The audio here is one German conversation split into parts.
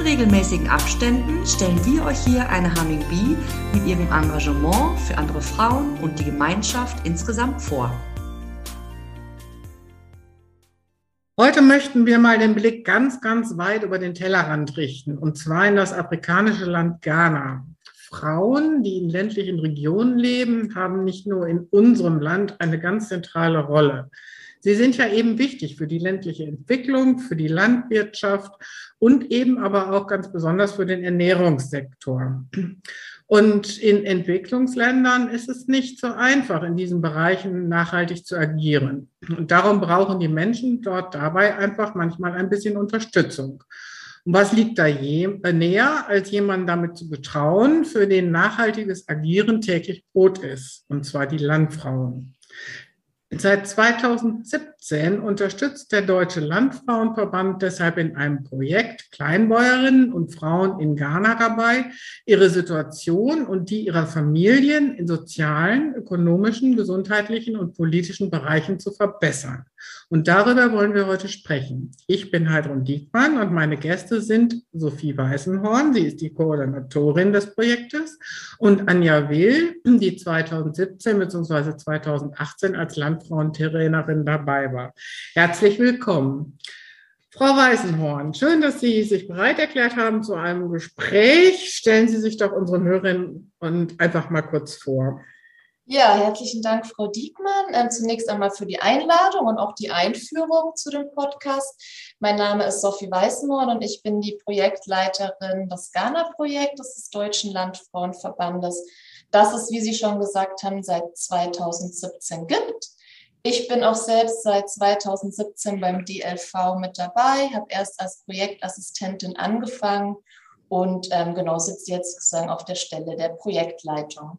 In regelmäßigen Abständen stellen wir euch hier eine Humming Bee mit ihrem Engagement für andere Frauen und die Gemeinschaft insgesamt vor. Heute möchten wir mal den Blick ganz, ganz weit über den Tellerrand richten, und zwar in das afrikanische Land Ghana. Frauen, die in ländlichen Regionen leben, haben nicht nur in unserem Land eine ganz zentrale Rolle. Sie sind ja eben wichtig für die ländliche Entwicklung, für die Landwirtschaft und eben aber auch ganz besonders für den Ernährungssektor. Und in Entwicklungsländern ist es nicht so einfach, in diesen Bereichen nachhaltig zu agieren. Und darum brauchen die Menschen dort dabei einfach manchmal ein bisschen Unterstützung. Und was liegt da je, äh, näher, als jemanden damit zu betrauen, für den nachhaltiges Agieren täglich Brot ist, und zwar die Landfrauen. Seit 2017 unterstützt der Deutsche Landfrauenverband deshalb in einem Projekt Kleinbäuerinnen und Frauen in Ghana dabei, ihre Situation und die ihrer Familien in sozialen, ökonomischen, gesundheitlichen und politischen Bereichen zu verbessern. Und darüber wollen wir heute sprechen. Ich bin Heidrun Diekmann und meine Gäste sind Sophie Weißenhorn, sie ist die Koordinatorin des Projektes, und Anja Will, die 2017 bzw. 2018 als Landfrauentrainerin dabei war. Herzlich willkommen. Frau Weißenhorn, schön, dass Sie sich bereit erklärt haben zu einem Gespräch. Stellen Sie sich doch unseren Hörerinnen und einfach mal kurz vor. Ja, herzlichen Dank, Frau Diekmann. Ähm, zunächst einmal für die Einladung und auch die Einführung zu dem Podcast. Mein Name ist Sophie Weißenhorn und ich bin die Projektleiterin des Ghana-Projektes des Deutschen Landfrauenverbandes, das es, wie Sie schon gesagt haben, seit 2017 gibt. Ich bin auch selbst seit 2017 beim DLV mit dabei, habe erst als Projektassistentin angefangen und ähm, genau sitze jetzt sozusagen auf der Stelle der Projektleitung.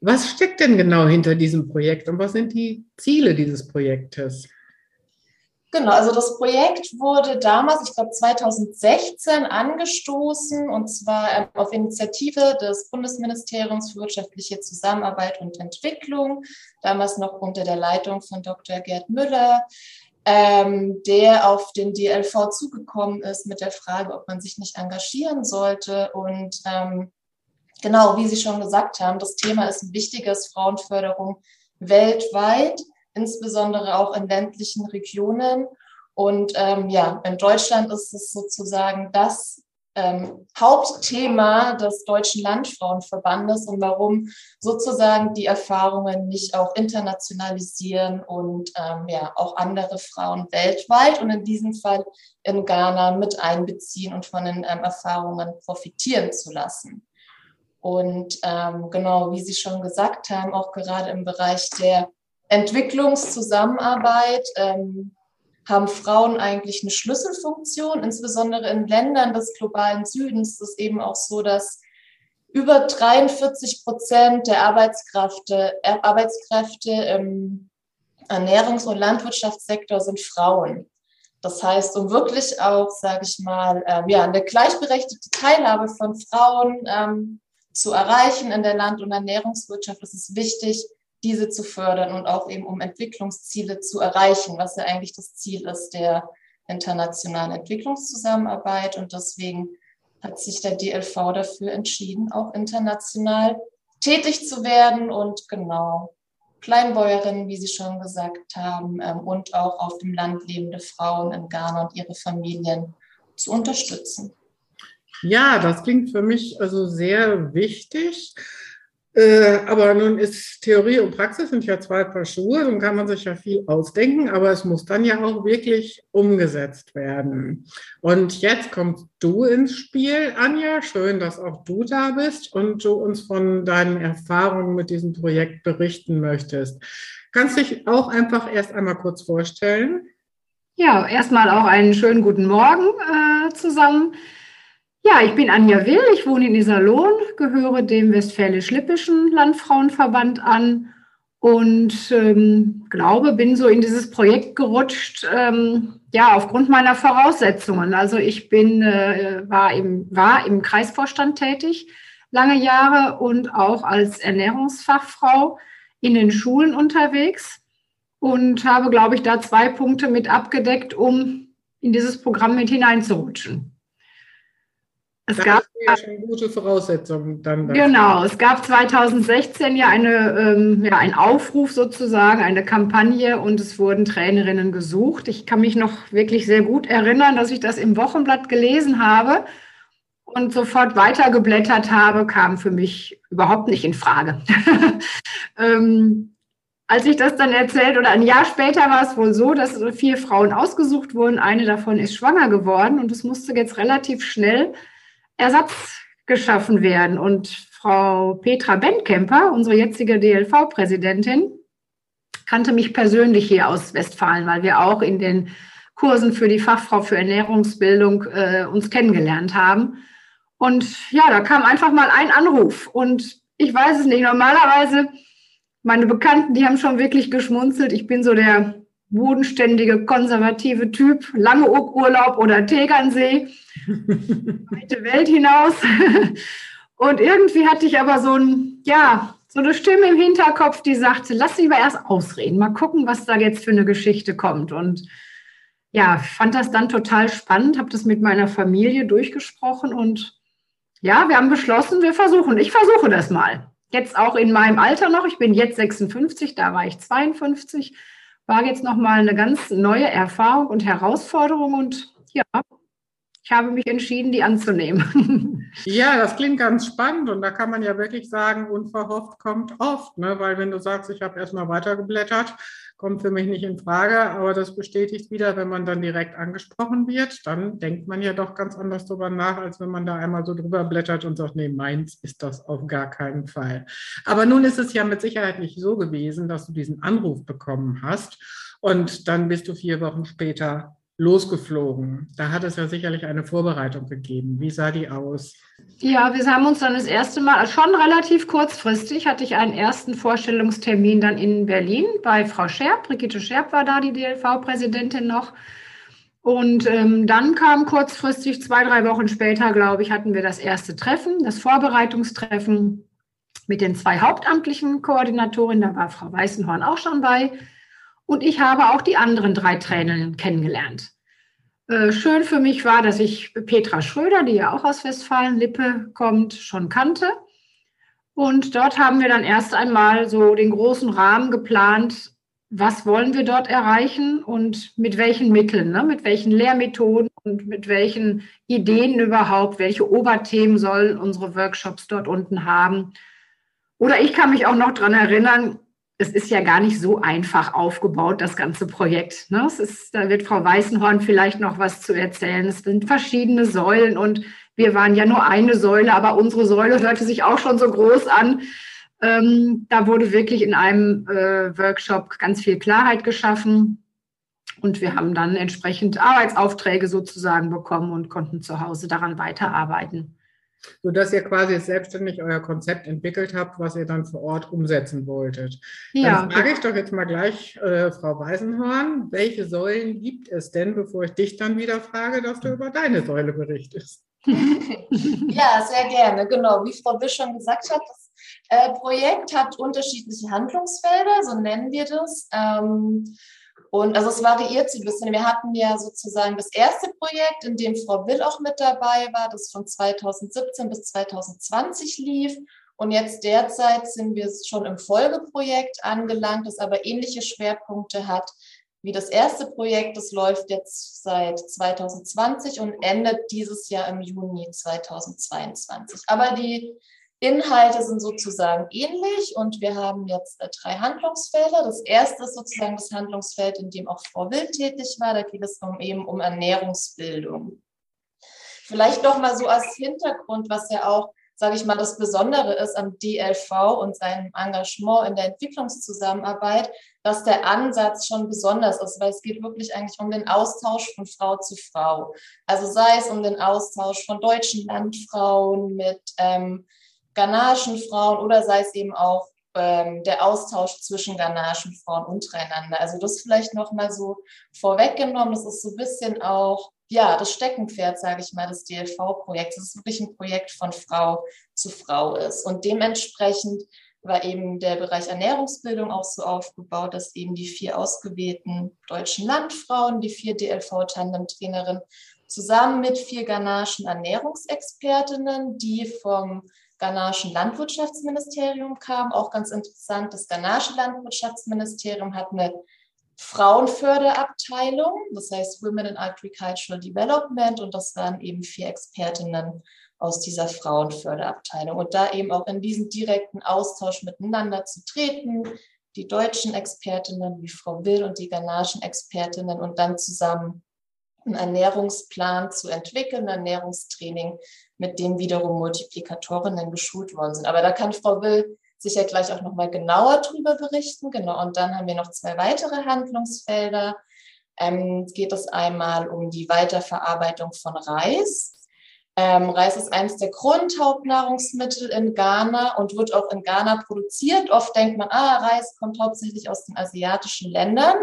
Was steckt denn genau hinter diesem Projekt und was sind die Ziele dieses Projektes? Genau, also das Projekt wurde damals, ich glaube 2016, angestoßen und zwar ähm, auf Initiative des Bundesministeriums für wirtschaftliche Zusammenarbeit und Entwicklung, damals noch unter der Leitung von Dr. Gerd Müller, ähm, der auf den DLV zugekommen ist mit der Frage, ob man sich nicht engagieren sollte und ähm, genau, wie Sie schon gesagt haben, das Thema ist ein wichtiges, Frauenförderung weltweit, insbesondere auch in ländlichen Regionen. Und ähm, ja, in Deutschland ist es sozusagen das ähm, Hauptthema des Deutschen Landfrauenverbandes und warum sozusagen die Erfahrungen nicht auch internationalisieren und ähm, ja auch andere Frauen weltweit und in diesem Fall in Ghana mit einbeziehen und von den ähm, Erfahrungen profitieren zu lassen. Und ähm, genau, wie Sie schon gesagt haben, auch gerade im Bereich der Entwicklungszusammenarbeit ähm, haben Frauen eigentlich eine Schlüsselfunktion, insbesondere in Ländern des globalen Südens ist es eben auch so, dass über 43 Prozent der Arbeitskräfte, äh, Arbeitskräfte im Ernährungs- und Landwirtschaftssektor sind Frauen. Das heißt, um wirklich auch, sage ich mal, ähm, ja, eine gleichberechtigte Teilhabe von Frauen ähm, zu erreichen in der Land- und Ernährungswirtschaft, ist es wichtig, diese zu fördern und auch eben um Entwicklungsziele zu erreichen, was ja eigentlich das Ziel ist der internationalen Entwicklungszusammenarbeit. Und deswegen hat sich der DLV dafür entschieden, auch international tätig zu werden und genau Kleinbäuerinnen, wie Sie schon gesagt haben, ähm, und auch auf dem Land lebende Frauen in Ghana und ihre Familien zu unterstützen. Ja, das klingt für mich also sehr wichtig. Äh, aber nun ist Theorie und Praxis sind ja zwei Paar Schuhe, dann kann man sich ja viel ausdenken, aber es muss dann ja auch wirklich umgesetzt werden. Und jetzt kommst du ins Spiel, Anja. Schön, dass auch du da bist und du uns von deinen Erfahrungen mit diesem Projekt berichten möchtest. Kannst dich auch einfach erst einmal kurz vorstellen? Ja, erstmal auch einen schönen guten Morgen äh, zusammen. Ja, ich bin Anja Will, ich wohne in Iserlohn, gehöre dem Westfälisch-Lippischen Landfrauenverband an und ähm, glaube, bin so in dieses Projekt gerutscht, ähm, ja, aufgrund meiner Voraussetzungen. Also ich bin, äh, war, im, war im Kreisvorstand tätig lange Jahre und auch als Ernährungsfachfrau in den Schulen unterwegs und habe, glaube ich, da zwei Punkte mit abgedeckt, um in dieses Programm mit hineinzurutschen. Es gab ja schon gute Voraussetzungen dann. Dafür. Genau, es gab 2016 ja, eine, ähm, ja einen Aufruf sozusagen, eine Kampagne und es wurden Trainerinnen gesucht. Ich kann mich noch wirklich sehr gut erinnern, dass ich das im Wochenblatt gelesen habe und sofort weitergeblättert habe, kam für mich überhaupt nicht in Frage. ähm, als ich das dann erzählt oder ein Jahr später war es wohl so, dass vier Frauen ausgesucht wurden. Eine davon ist schwanger geworden und es musste jetzt relativ schnell Ersatz geschaffen werden. Und Frau Petra Bentkemper, unsere jetzige DLV-Präsidentin, kannte mich persönlich hier aus Westfalen, weil wir auch in den Kursen für die Fachfrau für Ernährungsbildung äh, uns kennengelernt haben. Und ja, da kam einfach mal ein Anruf. Und ich weiß es nicht, normalerweise, meine Bekannten, die haben schon wirklich geschmunzelt. Ich bin so der bodenständige, konservative Typ, lange Urlaub oder Tegernsee, weite Welt hinaus. Und irgendwie hatte ich aber so ein, ja, so eine Stimme im Hinterkopf, die sagte, lass lieber erst ausreden, mal gucken, was da jetzt für eine Geschichte kommt. Und ja, fand das dann total spannend, habe das mit meiner Familie durchgesprochen und ja, wir haben beschlossen, wir versuchen, ich versuche das mal. Jetzt auch in meinem Alter noch, ich bin jetzt 56, da war ich 52 war jetzt nochmal eine ganz neue Erfahrung und Herausforderung und ja, ich habe mich entschieden, die anzunehmen. Ja, das klingt ganz spannend und da kann man ja wirklich sagen, unverhofft kommt oft, ne? weil wenn du sagst, ich habe erstmal weitergeblättert, kommt für mich nicht in Frage, aber das bestätigt wieder, wenn man dann direkt angesprochen wird, dann denkt man ja doch ganz anders drüber nach, als wenn man da einmal so drüber blättert und sagt, nee, meins ist das auf gar keinen Fall. Aber nun ist es ja mit Sicherheit nicht so gewesen, dass du diesen Anruf bekommen hast und dann bist du vier Wochen später losgeflogen. Da hat es ja sicherlich eine Vorbereitung gegeben. Wie sah die aus? Ja, wir haben uns dann das erste Mal, also schon relativ kurzfristig, hatte ich einen ersten Vorstellungstermin dann in Berlin bei Frau Scherb. Brigitte Scherb war da, die DLV-Präsidentin noch. Und ähm, dann kam kurzfristig, zwei, drei Wochen später, glaube ich, hatten wir das erste Treffen, das Vorbereitungstreffen mit den zwei hauptamtlichen Koordinatorinnen. Da war Frau Weißenhorn auch schon bei. Und ich habe auch die anderen drei Trainerinnen kennengelernt. Äh, schön für mich war, dass ich Petra Schröder, die ja auch aus Westfalen-Lippe kommt, schon kannte. Und dort haben wir dann erst einmal so den großen Rahmen geplant, was wollen wir dort erreichen und mit welchen Mitteln, ne? mit welchen Lehrmethoden und mit welchen Ideen überhaupt, welche Oberthemen sollen unsere Workshops dort unten haben. Oder ich kann mich auch noch daran erinnern, es ist ja gar nicht so einfach aufgebaut, das ganze Projekt. Ne? Es ist, da wird Frau Weißenhorn vielleicht noch was zu erzählen. Es sind verschiedene Säulen und wir waren ja nur eine Säule, aber unsere Säule hörte sich auch schon so groß an. Ähm, da wurde wirklich in einem äh, Workshop ganz viel Klarheit geschaffen. Und wir haben dann entsprechend Arbeitsaufträge sozusagen bekommen und konnten zu Hause daran weiterarbeiten sodass ihr quasi selbstständig euer Konzept entwickelt habt, was ihr dann vor Ort umsetzen wolltet. Ja. Dann frage ich doch jetzt mal gleich äh, Frau Weisenhorn, welche Säulen gibt es denn, bevor ich dich dann wieder frage, dass du über deine Säule berichtest? ja, sehr gerne. Genau, wie Frau Wisch schon gesagt hat, das äh, Projekt hat unterschiedliche Handlungsfelder, so nennen wir das. Ähm, und also es variiert so ein bisschen. Wir hatten ja sozusagen das erste Projekt, in dem Frau Will auch mit dabei war, das von 2017 bis 2020 lief. Und jetzt derzeit sind wir schon im Folgeprojekt angelangt, das aber ähnliche Schwerpunkte hat wie das erste Projekt. Das läuft jetzt seit 2020 und endet dieses Jahr im Juni 2022. Aber die Inhalte sind sozusagen ähnlich und wir haben jetzt äh, drei Handlungsfelder. Das erste ist sozusagen das Handlungsfeld, in dem auch Frau Wild tätig war. Da geht es um, eben um Ernährungsbildung. Vielleicht noch mal so als Hintergrund, was ja auch sage ich mal, das Besondere ist am DLV und seinem Engagement in der Entwicklungszusammenarbeit, dass der Ansatz schon besonders ist, weil es geht wirklich eigentlich um den Austausch von Frau zu Frau. Also sei es um den Austausch von deutschen Landfrauen mit ähm, ghanaischen Frauen oder sei es eben auch ähm, der Austausch zwischen ghanaischen Frauen untereinander. Also das vielleicht nochmal so vorweggenommen. Das ist so ein bisschen auch ja, das Steckenpferd, sage ich mal, des DLV-Projekts, dass es wirklich ein Projekt von Frau zu Frau ist. Und dementsprechend war eben der Bereich Ernährungsbildung auch so aufgebaut, dass eben die vier ausgewählten deutschen Landfrauen, die vier DLV-Tandem-Trainerinnen, zusammen mit vier ghanaischen Ernährungsexpertinnen, die vom ghanaischen Landwirtschaftsministerium kamen. Auch ganz interessant, das ghanaische Landwirtschaftsministerium hat eine Frauenförderabteilung, das heißt Women in Agricultural Development und das waren eben vier Expertinnen aus dieser Frauenförderabteilung und da eben auch in diesen direkten Austausch miteinander zu treten, die deutschen Expertinnen wie Frau Will und die ghanaischen Expertinnen und dann zusammen einen Ernährungsplan zu entwickeln, ein Ernährungstraining, mit dem wiederum Multiplikatorinnen geschult worden sind. Aber da kann Frau Will sicher gleich auch nochmal genauer drüber berichten. Genau, und dann haben wir noch zwei weitere Handlungsfelder. Ähm, geht es einmal um die Weiterverarbeitung von Reis. Ähm, Reis ist eines der Grundhauptnahrungsmittel in Ghana und wird auch in Ghana produziert. Oft denkt man, ah, Reis kommt hauptsächlich aus den asiatischen Ländern.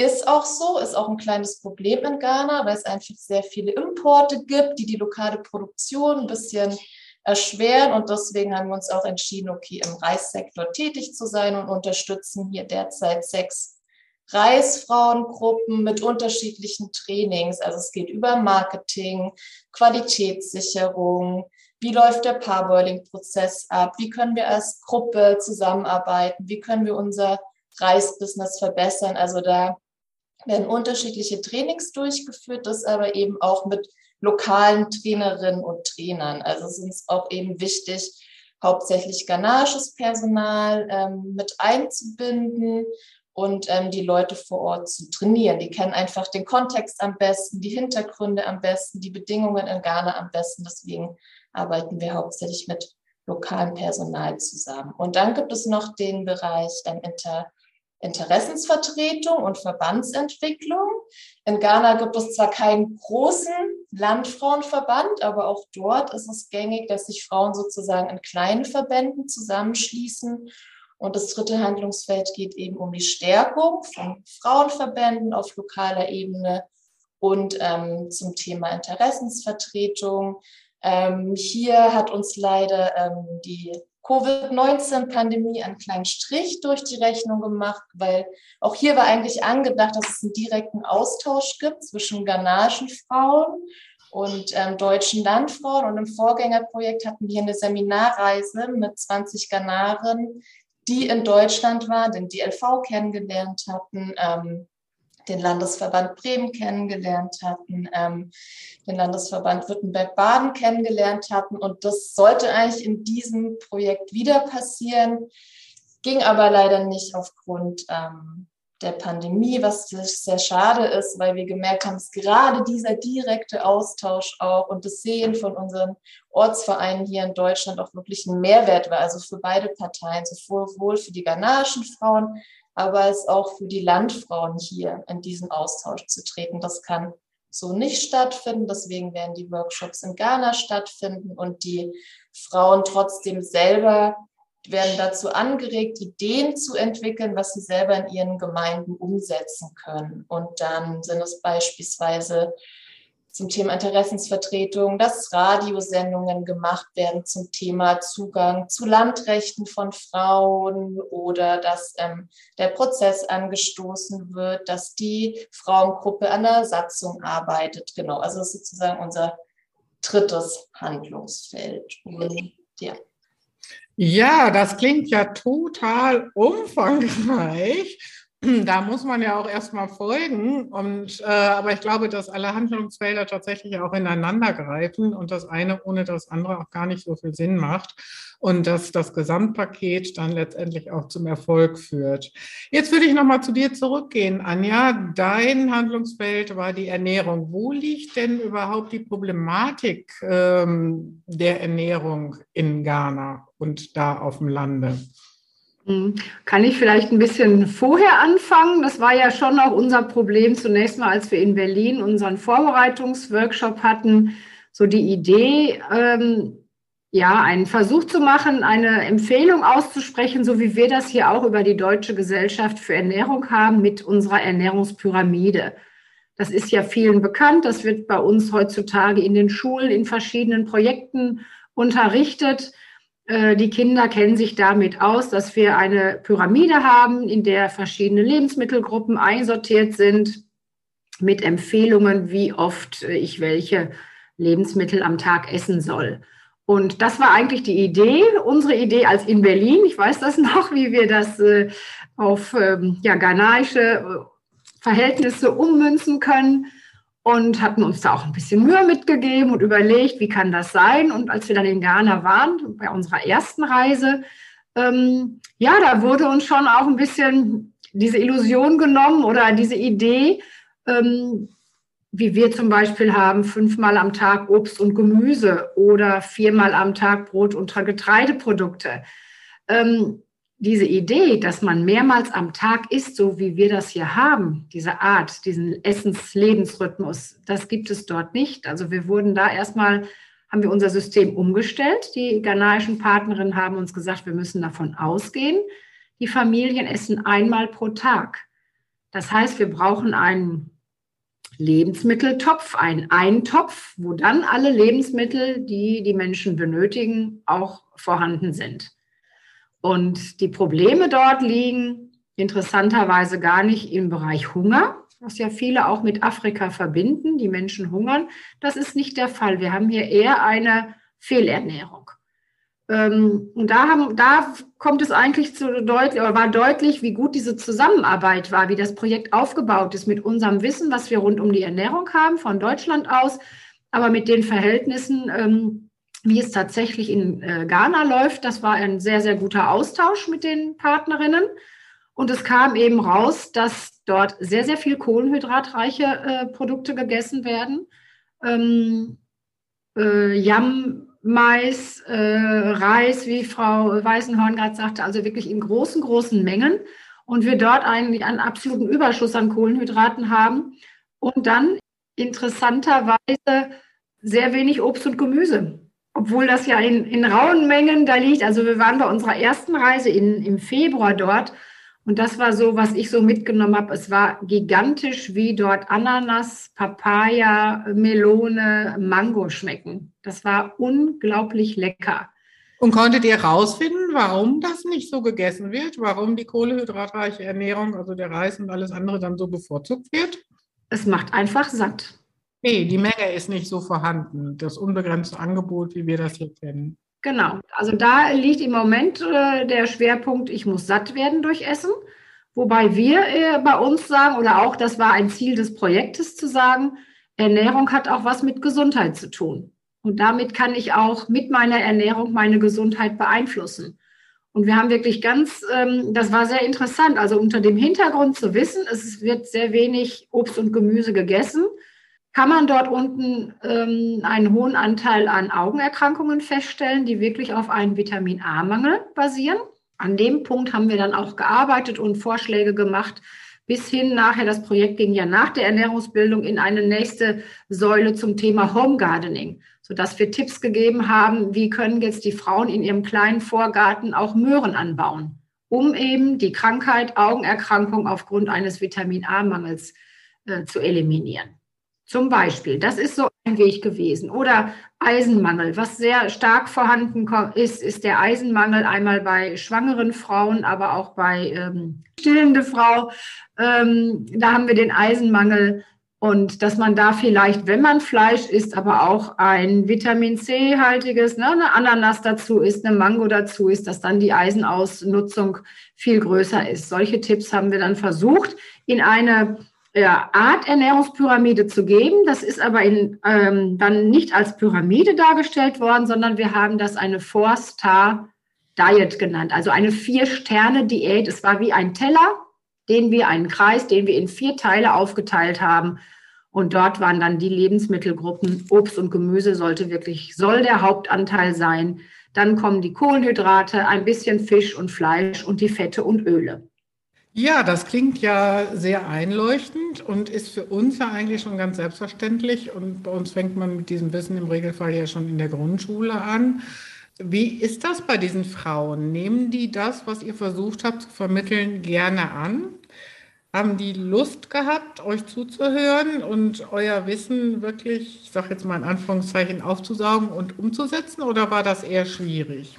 Ist auch so, ist auch ein kleines Problem in Ghana, weil es einfach sehr viele Importe gibt, die die lokale Produktion ein bisschen erschweren. Und deswegen haben wir uns auch entschieden, okay, im Reissektor tätig zu sein und unterstützen hier derzeit sechs Reisfrauengruppen mit unterschiedlichen Trainings. Also es geht über Marketing, Qualitätssicherung, wie läuft der Parboiling-Prozess ab, wie können wir als Gruppe zusammenarbeiten, wie können wir unser Reisbusiness verbessern. Also da werden unterschiedliche Trainings durchgeführt, das aber eben auch mit lokalen Trainerinnen und Trainern. Also es ist uns auch eben wichtig, hauptsächlich ghanaisches Personal ähm, mit einzubinden und ähm, die Leute vor Ort zu trainieren. Die kennen einfach den Kontext am besten, die Hintergründe am besten, die Bedingungen in Ghana am besten. Deswegen arbeiten wir hauptsächlich mit lokalem Personal zusammen. Und dann gibt es noch den Bereich ähm, Inter Interessensvertretung und Verbandsentwicklung. In Ghana gibt es zwar keinen großen Landfrauenverband, aber auch dort ist es gängig, dass sich Frauen sozusagen in kleinen Verbänden zusammenschließen. Und das dritte Handlungsfeld geht eben um die Stärkung von Frauenverbänden auf lokaler Ebene und ähm, zum Thema Interessensvertretung. Ähm, hier hat uns leider ähm, die Covid-19-Pandemie einen kleinen Strich durch die Rechnung gemacht, weil auch hier war eigentlich angedacht, dass es einen direkten Austausch gibt zwischen ghanaischen Frauen und ähm, deutschen Landfrauen. Und im Vorgängerprojekt hatten wir eine Seminarreise mit 20 Ghanaren, die in Deutschland waren, den DLV kennengelernt hatten, ähm, den Landesverband Bremen kennengelernt hatten, ähm, den Landesverband Württemberg-Baden kennengelernt hatten. Und das sollte eigentlich in diesem Projekt wieder passieren, ging aber leider nicht aufgrund ähm, der Pandemie, was sehr schade ist, weil wir gemerkt haben, dass gerade dieser direkte Austausch auch und das Sehen von unseren Ortsvereinen hier in Deutschland auch wirklich ein Mehrwert war, also für beide Parteien, sowohl für die ghanaischen Frauen aber es auch für die Landfrauen hier in diesen Austausch zu treten. Das kann so nicht stattfinden. Deswegen werden die Workshops in Ghana stattfinden und die Frauen trotzdem selber werden dazu angeregt, Ideen zu entwickeln, was sie selber in ihren Gemeinden umsetzen können. Und dann sind es beispielsweise zum Thema Interessensvertretung, dass Radiosendungen gemacht werden zum Thema Zugang zu Landrechten von Frauen oder dass ähm, der Prozess angestoßen wird, dass die Frauengruppe an der Satzung arbeitet. Genau, also das ist sozusagen unser drittes Handlungsfeld. Und, ja. Ja, das klingt ja total umfangreich. da muss man ja auch erstmal folgen. Und, äh, aber ich glaube, dass alle Handlungsfelder tatsächlich auch ineinander greifen und das eine ohne das andere auch gar nicht so viel Sinn macht und dass das Gesamtpaket dann letztendlich auch zum Erfolg führt. Jetzt würde ich nochmal zu dir zurückgehen, Anja. Dein Handlungsfeld war die Ernährung. Wo liegt denn überhaupt die Problematik ähm, der Ernährung in Ghana und da auf dem Lande? Hm. Kann ich vielleicht ein bisschen vorher anfangen? Das war ja schon auch unser Problem zunächst mal, als wir in Berlin unseren Vorbereitungsworkshop hatten. So die Idee, ähm, ja, einen Versuch zu machen, eine Empfehlung auszusprechen, so wie wir das hier auch über die Deutsche Gesellschaft für Ernährung haben mit unserer Ernährungspyramide. Das ist ja vielen bekannt. Das wird bei uns heutzutage in den Schulen in verschiedenen Projekten unterrichtet. Äh, die Kinder kennen sich damit aus, dass wir eine Pyramide haben, in der verschiedene Lebensmittelgruppen einsortiert sind mit Empfehlungen, wie oft ich welche Lebensmittel am Tag essen soll. Und das war eigentlich die Idee, unsere Idee als in Berlin. Ich weiß das noch, wie wir das äh, auf ähm, ja, ghanaische äh, Verhältnisse ummünzen können und hatten uns da auch ein bisschen Mühe mitgegeben und überlegt, wie kann das sein. Und als wir dann in Ghana waren, bei unserer ersten Reise, ähm, ja, da wurde uns schon auch ein bisschen diese Illusion genommen oder diese Idee, ähm, wie wir zum Beispiel haben, fünfmal am Tag Obst und Gemüse oder viermal am Tag Brot und Getreideprodukte. Ähm, diese Idee, dass man mehrmals am Tag isst, so wie wir das hier haben, diese Art, diesen Essenslebensrhythmus, das gibt es dort nicht. Also wir wurden da erstmal, haben wir unser System umgestellt. Die ghanaischen Partnerinnen haben uns gesagt, wir müssen davon ausgehen, die Familien essen einmal pro Tag. Das heißt, wir brauchen einen Lebensmitteltopf, ein Eintopf, wo dann alle Lebensmittel, die die Menschen benötigen, auch vorhanden sind. Und die Probleme dort liegen interessanterweise gar nicht im Bereich Hunger, was ja viele auch mit Afrika verbinden. Die Menschen hungern. Das ist nicht der Fall. Wir haben hier eher eine Fehlernährung. Ähm, und da, haben, da kommt es eigentlich zu deutlich, oder war deutlich, wie gut diese Zusammenarbeit war, wie das Projekt aufgebaut ist mit unserem Wissen, was wir rund um die Ernährung haben, von Deutschland aus, aber mit den Verhältnissen, ähm, wie es tatsächlich in äh, Ghana läuft. Das war ein sehr, sehr guter Austausch mit den Partnerinnen. Und es kam eben raus, dass dort sehr, sehr viel kohlenhydratreiche äh, Produkte gegessen werden. Ähm, äh, Yam Mais, äh, Reis, wie Frau Weißenhorn gerade sagte, also wirklich in großen, großen Mengen. Und wir dort eigentlich einen absoluten Überschuss an Kohlenhydraten haben. Und dann interessanterweise sehr wenig Obst und Gemüse. Obwohl das ja in, in rauen Mengen da liegt. Also wir waren bei unserer ersten Reise in, im Februar dort und das war so, was ich so mitgenommen habe. Es war gigantisch, wie dort Ananas, Papaya, Melone, Mango schmecken. Das war unglaublich lecker. Und konntet ihr herausfinden, warum das nicht so gegessen wird? Warum die kohlehydratreiche Ernährung, also der Reis und alles andere, dann so bevorzugt wird? Es macht einfach satt. Nee, die Menge ist nicht so vorhanden. Das unbegrenzte Angebot, wie wir das hier kennen. Genau. Also da liegt im Moment äh, der Schwerpunkt, ich muss satt werden durch Essen. Wobei wir äh, bei uns sagen, oder auch das war ein Ziel des Projektes zu sagen, Ernährung hat auch was mit Gesundheit zu tun. Und damit kann ich auch mit meiner Ernährung meine Gesundheit beeinflussen. Und wir haben wirklich ganz, ähm, das war sehr interessant, also unter dem Hintergrund zu wissen, es wird sehr wenig Obst und Gemüse gegessen kann man dort unten ähm, einen hohen Anteil an Augenerkrankungen feststellen, die wirklich auf einen Vitamin A-Mangel basieren. An dem Punkt haben wir dann auch gearbeitet und Vorschläge gemacht, bis hin nachher, das Projekt ging ja nach der Ernährungsbildung in eine nächste Säule zum Thema Home Gardening, sodass wir Tipps gegeben haben, wie können jetzt die Frauen in ihrem kleinen Vorgarten auch Möhren anbauen, um eben die Krankheit Augenerkrankung aufgrund eines Vitamin A-Mangels äh, zu eliminieren. Zum Beispiel, das ist so ein Weg gewesen. Oder Eisenmangel. Was sehr stark vorhanden ist, ist der Eisenmangel einmal bei schwangeren Frauen, aber auch bei ähm, stillende Frau. Ähm, da haben wir den Eisenmangel Und dass man da vielleicht, wenn man Fleisch isst, aber auch ein Vitamin C-haltiges, ne, eine Ananas dazu isst, eine Mango dazu isst, dass dann die Eisenausnutzung viel größer ist. Solche Tipps haben wir dann versucht, in eine ja, Art Ernährungspyramide zu geben. Das ist aber in, ähm, dann nicht als Pyramide dargestellt worden, sondern wir haben das eine Four-Star-Diet genannt, also eine Vier-Sterne-Diät. Es war wie ein Teller den wir einen Kreis, den wir in vier Teile aufgeteilt haben. Und dort waren dann die Lebensmittelgruppen. Obst und Gemüse sollte wirklich, soll der Hauptanteil sein. Dann kommen die Kohlenhydrate, ein bisschen Fisch und Fleisch und die Fette und Öle. Ja, das klingt ja sehr einleuchtend und ist für uns ja eigentlich schon ganz selbstverständlich. Und bei uns fängt man mit diesem Wissen im Regelfall ja schon in der Grundschule an. Wie ist das bei diesen Frauen? Nehmen die das, was ihr versucht habt zu vermitteln, gerne an? Haben die Lust gehabt, euch zuzuhören und euer Wissen wirklich, ich sage jetzt mal in Anführungszeichen, aufzusaugen und umzusetzen oder war das eher schwierig?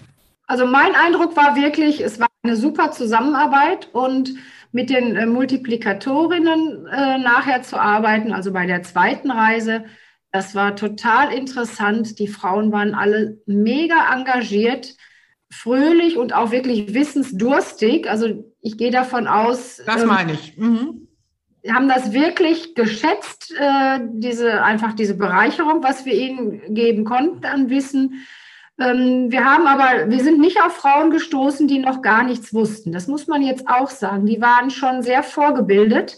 Also mein Eindruck war wirklich, es war eine super Zusammenarbeit und mit den äh, Multiplikatorinnen äh, nachher zu arbeiten, also bei der zweiten Reise, das war total interessant. Die Frauen waren alle mega engagiert fröhlich und auch wirklich wissensdurstig. Also ich gehe davon aus. Das ähm, meine ich. Mhm. Haben das wirklich geschätzt, äh, diese einfach diese Bereicherung, was wir ihnen geben konnten an Wissen. Ähm, wir haben aber, wir sind nicht auf Frauen gestoßen, die noch gar nichts wussten. Das muss man jetzt auch sagen. Die waren schon sehr vorgebildet.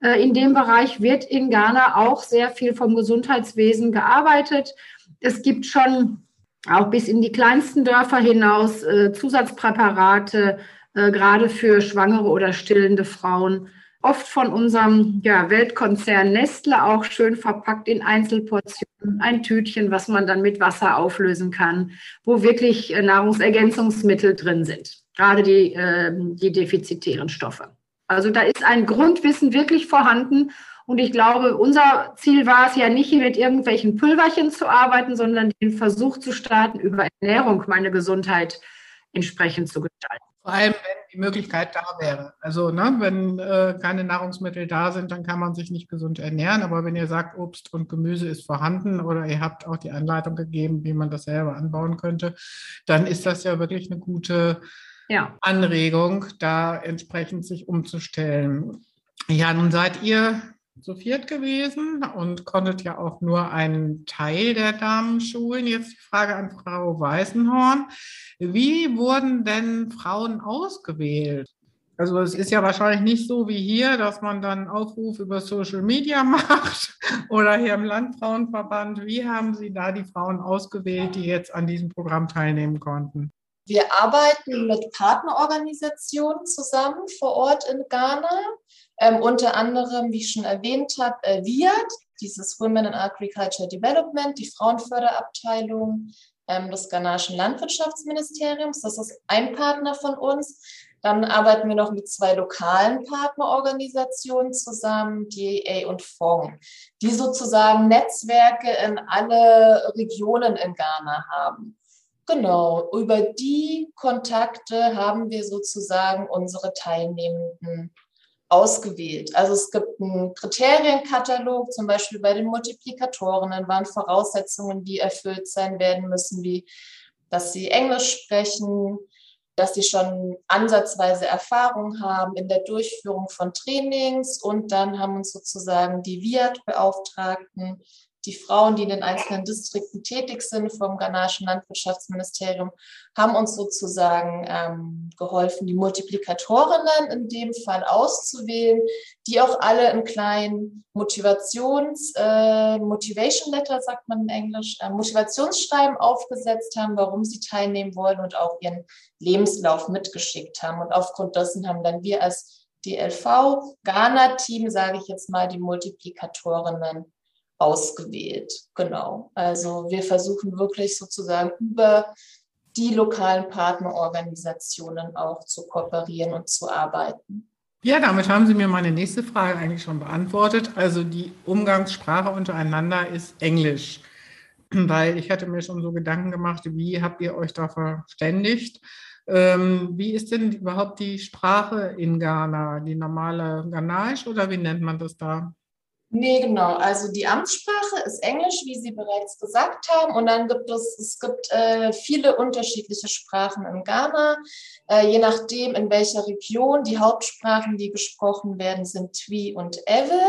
Äh, in dem Bereich wird in Ghana auch sehr viel vom Gesundheitswesen gearbeitet. Es gibt schon auch bis in die kleinsten Dörfer hinaus äh, Zusatzpräparate, äh, gerade für schwangere oder stillende Frauen. Oft von unserem ja, Weltkonzern Nestle auch schön verpackt in Einzelportionen, ein Tütchen, was man dann mit Wasser auflösen kann, wo wirklich äh, Nahrungsergänzungsmittel drin sind, gerade die, äh, die defizitären Stoffe. Also da ist ein Grundwissen wirklich vorhanden und ich glaube, unser Ziel war es ja nicht, hier mit irgendwelchen Pülverchen zu arbeiten, sondern den Versuch zu starten, über Ernährung meine Gesundheit entsprechend zu gestalten. Vor allem, wenn die Möglichkeit da wäre. Also, ne, wenn äh, keine Nahrungsmittel da sind, dann kann man sich nicht gesund ernähren. Aber wenn ihr sagt, Obst und Gemüse ist vorhanden oder ihr habt auch die Anleitung gegeben, wie man das selber anbauen könnte, dann ist das ja wirklich eine gute ja. Anregung, da entsprechend sich umzustellen. Ja, nun seid ihr zu viert gewesen und konntet ja auch nur einen Teil der Damen schulen. Jetzt die Frage an Frau Weißenhorn. Wie wurden denn Frauen ausgewählt? Also es ist ja wahrscheinlich nicht so wie hier, dass man dann Aufruf über Social Media macht oder hier im Landfrauenverband. Wie haben Sie da die Frauen ausgewählt, die jetzt an diesem Programm teilnehmen konnten? Wir arbeiten mit Partnerorganisationen zusammen vor Ort in Ghana. Ähm, unter anderem, wie ich schon erwähnt habe, äh, WIAD, dieses Women in Agriculture Development, die Frauenförderabteilung ähm, des ghanaischen Landwirtschaftsministeriums. Das ist ein Partner von uns. Dann arbeiten wir noch mit zwei lokalen Partnerorganisationen zusammen, DA und FONG, die sozusagen Netzwerke in alle Regionen in Ghana haben. Genau, über die Kontakte haben wir sozusagen unsere Teilnehmenden ausgewählt. Also es gibt einen Kriterienkatalog, zum Beispiel bei den Multiplikatoren, dann waren Voraussetzungen, die erfüllt sein werden müssen, wie dass sie Englisch sprechen, dass sie schon ansatzweise Erfahrung haben in der Durchführung von Trainings und dann haben uns sozusagen die WIAT-Beauftragten die Frauen, die in den einzelnen Distrikten tätig sind vom ghanaischen Landwirtschaftsministerium, haben uns sozusagen ähm, geholfen, die Multiplikatorinnen in dem Fall auszuwählen, die auch alle einen kleinen Motivations, äh, Motivation Letter, sagt man in Englisch, äh, Motivationsschreiben aufgesetzt haben, warum sie teilnehmen wollen und auch ihren Lebenslauf mitgeschickt haben. Und aufgrund dessen haben dann wir als DLV, Ghana-Team, sage ich jetzt mal, die Multiplikatorinnen ausgewählt. Genau. Also wir versuchen wirklich sozusagen über die lokalen Partnerorganisationen auch zu kooperieren und zu arbeiten. Ja, damit haben Sie mir meine nächste Frage eigentlich schon beantwortet. Also die Umgangssprache untereinander ist Englisch, weil ich hatte mir schon so Gedanken gemacht, wie habt ihr euch da verständigt? Ähm, wie ist denn überhaupt die Sprache in Ghana? Die normale Ghanaisch oder wie nennt man das da? Nee, genau. Also die Amtssprache ist Englisch, wie Sie bereits gesagt haben. Und dann gibt es, es gibt äh, viele unterschiedliche Sprachen in Ghana. Äh, je nachdem, in welcher Region. Die Hauptsprachen, die gesprochen werden, sind Twi und Ewe.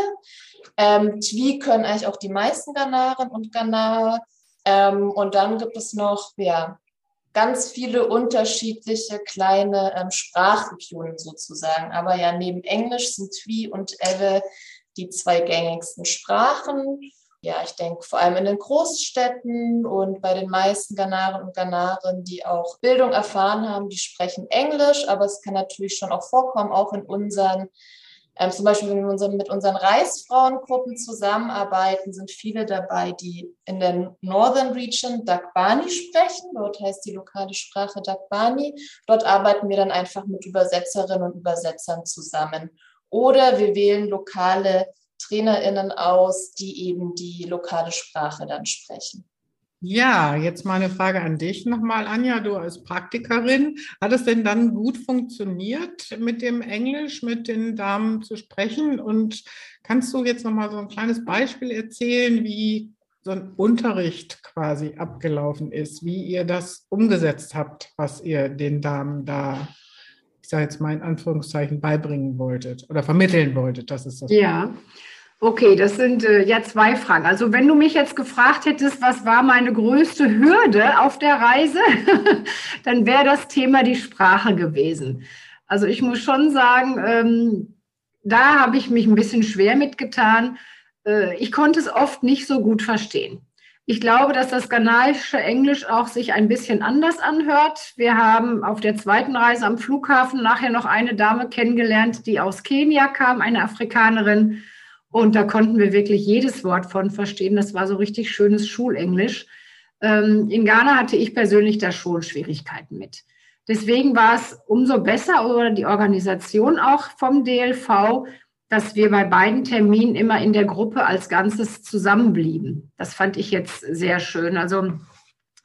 Ähm, Twi können eigentlich auch die meisten Ghanaren und Ghanaer. Ähm, und dann gibt es noch, ja, ganz viele unterschiedliche kleine ähm, Sprachregionen sozusagen. Aber ja, neben Englisch sind Twi und Ewe die zwei gängigsten Sprachen. Ja, ich denke vor allem in den Großstädten und bei den meisten Ghanaren und Ghanaren, die auch Bildung erfahren haben, die sprechen Englisch, aber es kann natürlich schon auch vorkommen, auch in unseren ähm, zum Beispiel, wenn wir unseren, mit unseren Reisfrauengruppen zusammenarbeiten, sind viele dabei, die in der Northern Region Dagbani sprechen. Dort heißt die lokale Sprache Dagbani. Dort arbeiten wir dann einfach mit Übersetzerinnen und Übersetzern zusammen. Oder wir wählen lokale TrainerInnen aus, die eben die lokale Sprache dann sprechen. Ja, jetzt mal eine Frage an dich nochmal, Anja, du als Praktikerin. Hat es denn dann gut funktioniert, mit dem Englisch mit den Damen zu sprechen? Und kannst du jetzt nochmal so ein kleines Beispiel erzählen, wie so ein Unterricht quasi abgelaufen ist, wie ihr das umgesetzt habt, was ihr den Damen da ich sage jetzt mal in Anführungszeichen, beibringen wolltet oder vermitteln wolltet. Das ist das. Ja. Okay, das sind äh, ja zwei Fragen. Also wenn du mich jetzt gefragt hättest, was war meine größte Hürde auf der Reise, dann wäre das Thema die Sprache gewesen. Also ich muss schon sagen, ähm, da habe ich mich ein bisschen schwer mitgetan. Äh, ich konnte es oft nicht so gut verstehen. Ich glaube, dass das ghanaische Englisch auch sich ein bisschen anders anhört. Wir haben auf der zweiten Reise am Flughafen nachher noch eine Dame kennengelernt, die aus Kenia kam, eine Afrikanerin. Und da konnten wir wirklich jedes Wort von verstehen. Das war so richtig schönes Schulenglisch. Ähm, in Ghana hatte ich persönlich da schon Schwierigkeiten mit. Deswegen war es umso besser oder die Organisation auch vom DLV, dass wir bei beiden Terminen immer in der Gruppe als Ganzes zusammenblieben. Das fand ich jetzt sehr schön. Also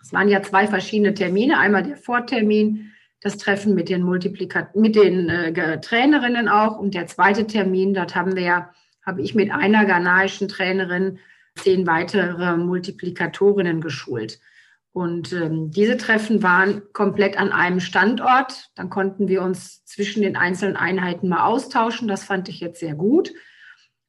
es waren ja zwei verschiedene Termine. Einmal der Vortermin, das Treffen mit den Multiplikat mit den äh, Trainerinnen auch und der zweite Termin, dort haben wir ja, habe ich mit einer ghanaischen Trainerin zehn weitere Multiplikatorinnen geschult. Und ähm, diese Treffen waren komplett an einem Standort. Dann konnten wir uns zwischen den einzelnen Einheiten mal austauschen. Das fand ich jetzt sehr gut.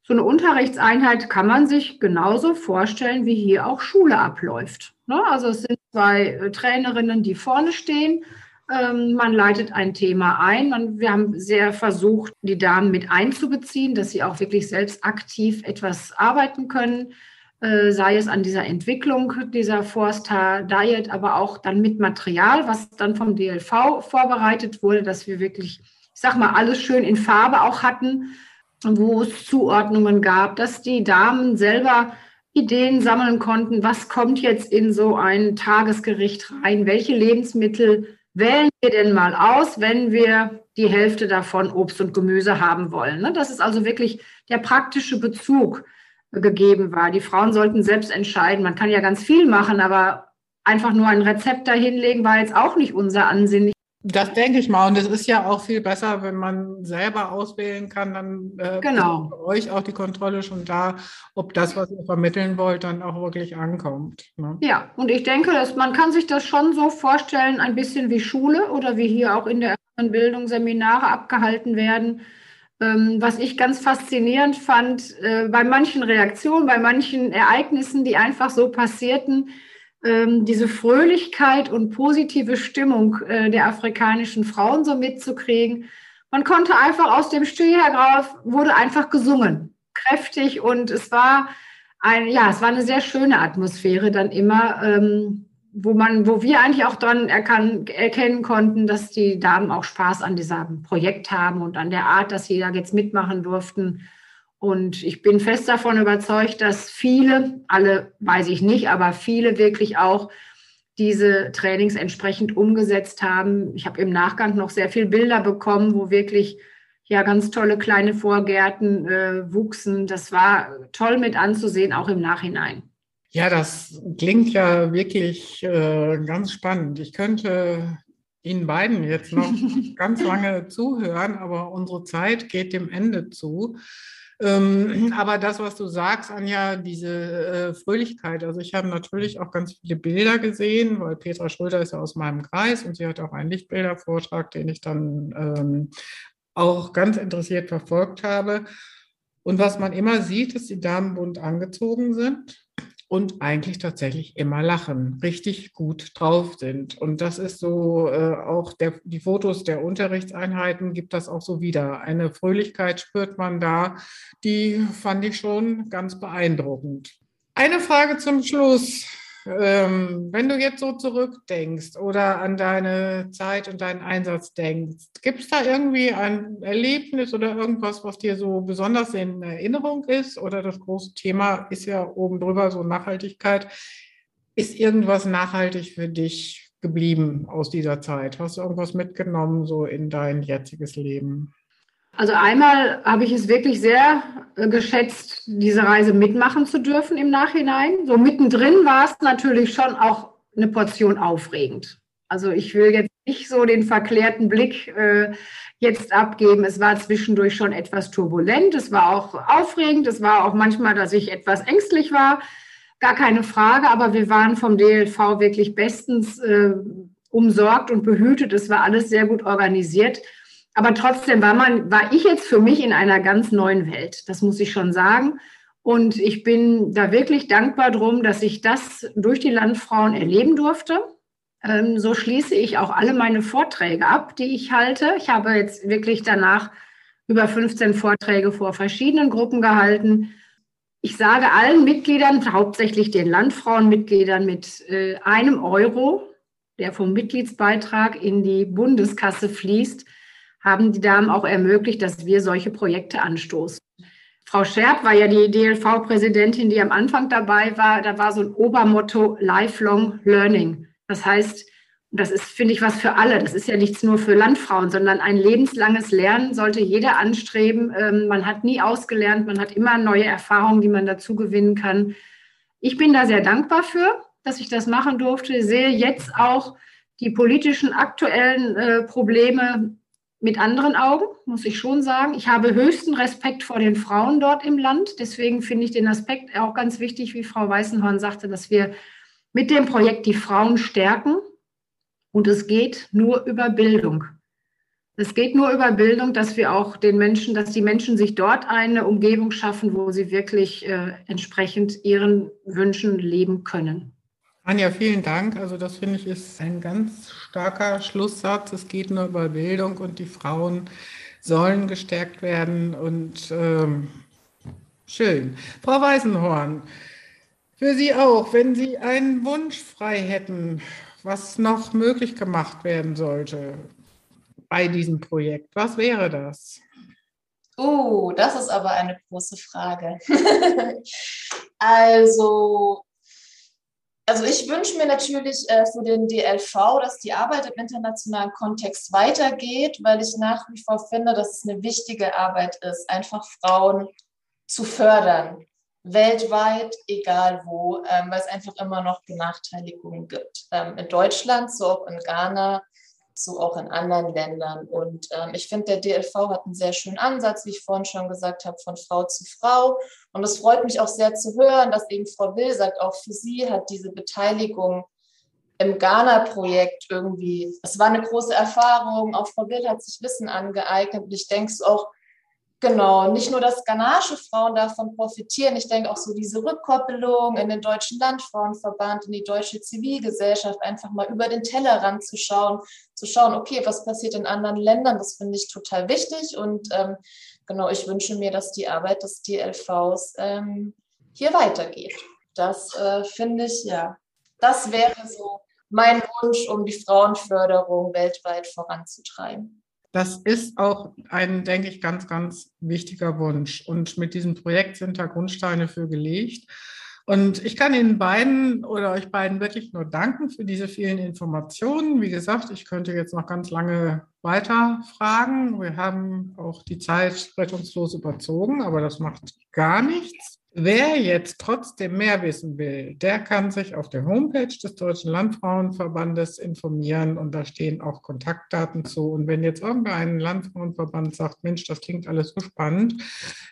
So eine Unterrichtseinheit kann man sich genauso vorstellen, wie hier auch Schule abläuft. Ne? Also es sind zwei äh, Trainerinnen, die vorne stehen. Ähm, man leitet ein Thema ein. Man, wir haben sehr versucht, die Damen mit einzubeziehen, dass sie auch wirklich selbst aktiv etwas arbeiten können. Äh, sei es an dieser Entwicklung dieser Forster Diet, aber auch dann mit Material, was dann vom DLV vorbereitet wurde, dass wir wirklich, ich sag mal, alles schön in Farbe auch hatten, wo es Zuordnungen gab, dass die Damen selber Ideen sammeln konnten, was kommt jetzt in so ein Tagesgericht rein, welche Lebensmittel wählen wir denn mal aus, wenn wir die Hälfte davon Obst und Gemüse haben wollen. Ne? Das ist also wirklich der praktische Bezug gegeben war. Die Frauen sollten selbst entscheiden. Man kann ja ganz viel machen, aber einfach nur ein Rezept dahinlegen war jetzt auch nicht unser Ansinnen. Das denke ich mal. Und es ist ja auch viel besser, wenn man selber auswählen kann. Dann äh, genau. ist für euch auch die Kontrolle schon da, ob das, was ihr vermitteln wollt, dann auch wirklich ankommt. Ne? Ja, und ich denke, dass man kann sich das schon so vorstellen, ein bisschen wie Schule oder wie hier auch in der Bildung Seminare abgehalten werden was ich ganz faszinierend fand, äh, bei manchen Reaktionen, bei manchen Ereignissen, die einfach so passierten, ähm, diese Fröhlichkeit und positive Stimmung äh, der afrikanischen Frauen so mitzukriegen. Man konnte einfach aus dem Steh heraus, wurde einfach gesungen, kräftig und es war ein, ja, es war eine sehr schöne Atmosphäre dann immer. Ähm, wo man, wo wir eigentlich auch dann erkan erkennen konnten, dass die Damen auch Spaß an diesem Projekt haben und an der Art, dass sie da jetzt mitmachen durften. Und ich bin fest davon überzeugt, dass viele, alle weiß ich nicht, aber viele wirklich auch diese Trainings entsprechend umgesetzt haben. Ich habe im Nachgang noch sehr viele Bilder bekommen, wo wirklich ja ganz tolle kleine Vorgärten äh, wuchsen. Das war toll mit anzusehen, auch im Nachhinein. Ja, das klingt ja wirklich äh, ganz spannend. Ich könnte Ihnen beiden jetzt noch ganz lange zuhören, aber unsere Zeit geht dem Ende zu. Ähm, aber das, was du sagst, Anja, diese äh, Fröhlichkeit. Also ich habe natürlich auch ganz viele Bilder gesehen, weil Petra Schröder ist ja aus meinem Kreis und sie hat auch einen Lichtbildervortrag, den ich dann ähm, auch ganz interessiert verfolgt habe. Und was man immer sieht, dass die Damen bunt angezogen sind und eigentlich tatsächlich immer lachen, richtig gut drauf sind. Und das ist so äh, auch der, die Fotos der Unterrichtseinheiten gibt das auch so wieder. Eine Fröhlichkeit spürt man da, die fand ich schon ganz beeindruckend. Eine Frage zum Schluss. Ähm, wenn du jetzt so zurückdenkst oder an deine Zeit und deinen Einsatz denkst, gibt es da irgendwie ein Erlebnis oder irgendwas, was dir so besonders in Erinnerung ist? Oder das große Thema ist ja oben drüber so Nachhaltigkeit. Ist irgendwas nachhaltig für dich geblieben aus dieser Zeit? Hast du irgendwas mitgenommen so in dein jetziges Leben? Also einmal habe ich es wirklich sehr äh, geschätzt, diese Reise mitmachen zu dürfen im Nachhinein. So mittendrin war es natürlich schon auch eine Portion aufregend. Also ich will jetzt nicht so den verklärten Blick äh, jetzt abgeben. Es war zwischendurch schon etwas turbulent. Es war auch aufregend. Es war auch manchmal, dass ich etwas ängstlich war. Gar keine Frage. Aber wir waren vom DLV wirklich bestens äh, umsorgt und behütet. Es war alles sehr gut organisiert. Aber trotzdem war man, war ich jetzt für mich in einer ganz neuen Welt. Das muss ich schon sagen. Und ich bin da wirklich dankbar drum, dass ich das durch die Landfrauen erleben durfte. Ähm, so schließe ich auch alle meine Vorträge ab, die ich halte. Ich habe jetzt wirklich danach über 15 Vorträge vor verschiedenen Gruppen gehalten. Ich sage allen Mitgliedern, hauptsächlich den Landfrauenmitgliedern mit äh, einem Euro, der vom Mitgliedsbeitrag in die Bundeskasse fließt, haben die Damen auch ermöglicht, dass wir solche Projekte anstoßen. Frau Scherb war ja die DLV-Präsidentin, die am Anfang dabei war. Da war so ein Obermotto Lifelong Learning. Das heißt, das ist, finde ich, was für alle. Das ist ja nichts nur für Landfrauen, sondern ein lebenslanges Lernen sollte jeder anstreben. Ähm, man hat nie ausgelernt, man hat immer neue Erfahrungen, die man dazu gewinnen kann. Ich bin da sehr dankbar für, dass ich das machen durfte. Ich sehe jetzt auch die politischen aktuellen äh, Probleme mit anderen Augen, muss ich schon sagen. Ich habe höchsten Respekt vor den Frauen dort im Land. Deswegen finde ich den Aspekt auch ganz wichtig, wie Frau Weißenhorn sagte, dass wir mit dem Projekt die Frauen stärken. Und es geht nur über Bildung. Es geht nur über Bildung, dass wir auch den Menschen, dass die Menschen sich dort eine Umgebung schaffen, wo sie wirklich äh, entsprechend ihren Wünschen leben können. Anja, vielen Dank. Also das finde ich ist ein ganz starker Schlusssatz. Es geht nur über Bildung und die Frauen sollen gestärkt werden. Und ähm, schön. Frau Weißenhorn, für Sie auch, wenn Sie einen Wunsch frei hätten, was noch möglich gemacht werden sollte bei diesem Projekt, was wäre das? Oh, das ist aber eine große Frage. also also ich wünsche mir natürlich äh, für den DLV, dass die Arbeit im internationalen Kontext weitergeht, weil ich nach wie vor finde, dass es eine wichtige Arbeit ist, einfach Frauen zu fördern, weltweit, egal wo, ähm, weil es einfach immer noch Benachteiligungen gibt. Ähm, in Deutschland, so auch in Ghana, so auch in anderen Ländern. Und ähm, ich finde, der DLV hat einen sehr schönen Ansatz, wie ich vorhin schon gesagt habe, von Frau zu Frau. Und es freut mich auch sehr zu hören, dass eben Frau Will sagt, auch für sie hat diese Beteiligung im Ghana-Projekt irgendwie, es war eine große Erfahrung, auch Frau Will hat sich Wissen angeeignet. Und ich denke es auch, Genau, nicht nur, dass ghanaische Frauen davon profitieren, ich denke auch so diese Rückkoppelung in den Deutschen Landfrauenverband, in die deutsche Zivilgesellschaft, einfach mal über den Tellerrand zu schauen, zu schauen, okay, was passiert in anderen Ländern, das finde ich total wichtig und ähm, genau, ich wünsche mir, dass die Arbeit des DLVs ähm, hier weitergeht. Das äh, finde ich, ja, das wäre so mein Wunsch, um die Frauenförderung weltweit voranzutreiben. Das ist auch ein, denke ich, ganz, ganz wichtiger Wunsch. Und mit diesem Projekt sind da Grundsteine für gelegt. Und ich kann Ihnen beiden oder euch beiden wirklich nur danken für diese vielen Informationen. Wie gesagt, ich könnte jetzt noch ganz lange weiter fragen. Wir haben auch die Zeit rettungslos überzogen, aber das macht gar nichts. Wer jetzt trotzdem mehr wissen will, der kann sich auf der Homepage des Deutschen Landfrauenverbandes informieren und da stehen auch Kontaktdaten zu. Und wenn jetzt irgendein Landfrauenverband sagt, Mensch, das klingt alles so spannend,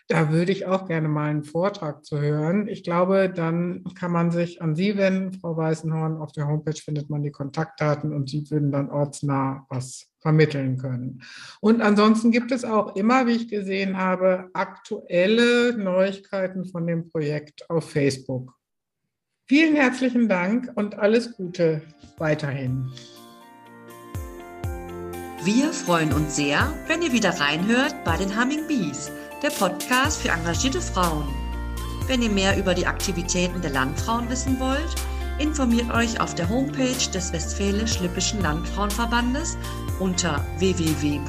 da würde ich auch gerne mal einen Vortrag zu hören. Ich glaube, dann kann man sich an Sie wenden, Frau Weißenhorn. Auf der Homepage findet man die Kontaktdaten und Sie würden dann ortsnah was vermitteln können. Und ansonsten gibt es auch immer, wie ich gesehen habe, aktuelle Neuigkeiten von dem Projekt auf Facebook. Vielen herzlichen Dank und alles Gute weiterhin. Wir freuen uns sehr, wenn ihr wieder reinhört bei den Humming Bees, der Podcast für engagierte Frauen. Wenn ihr mehr über die Aktivitäten der Landfrauen wissen wollt, informiert euch auf der Homepage des Westfälisch-Lippischen Landfrauenverbandes unter www.wllv.de.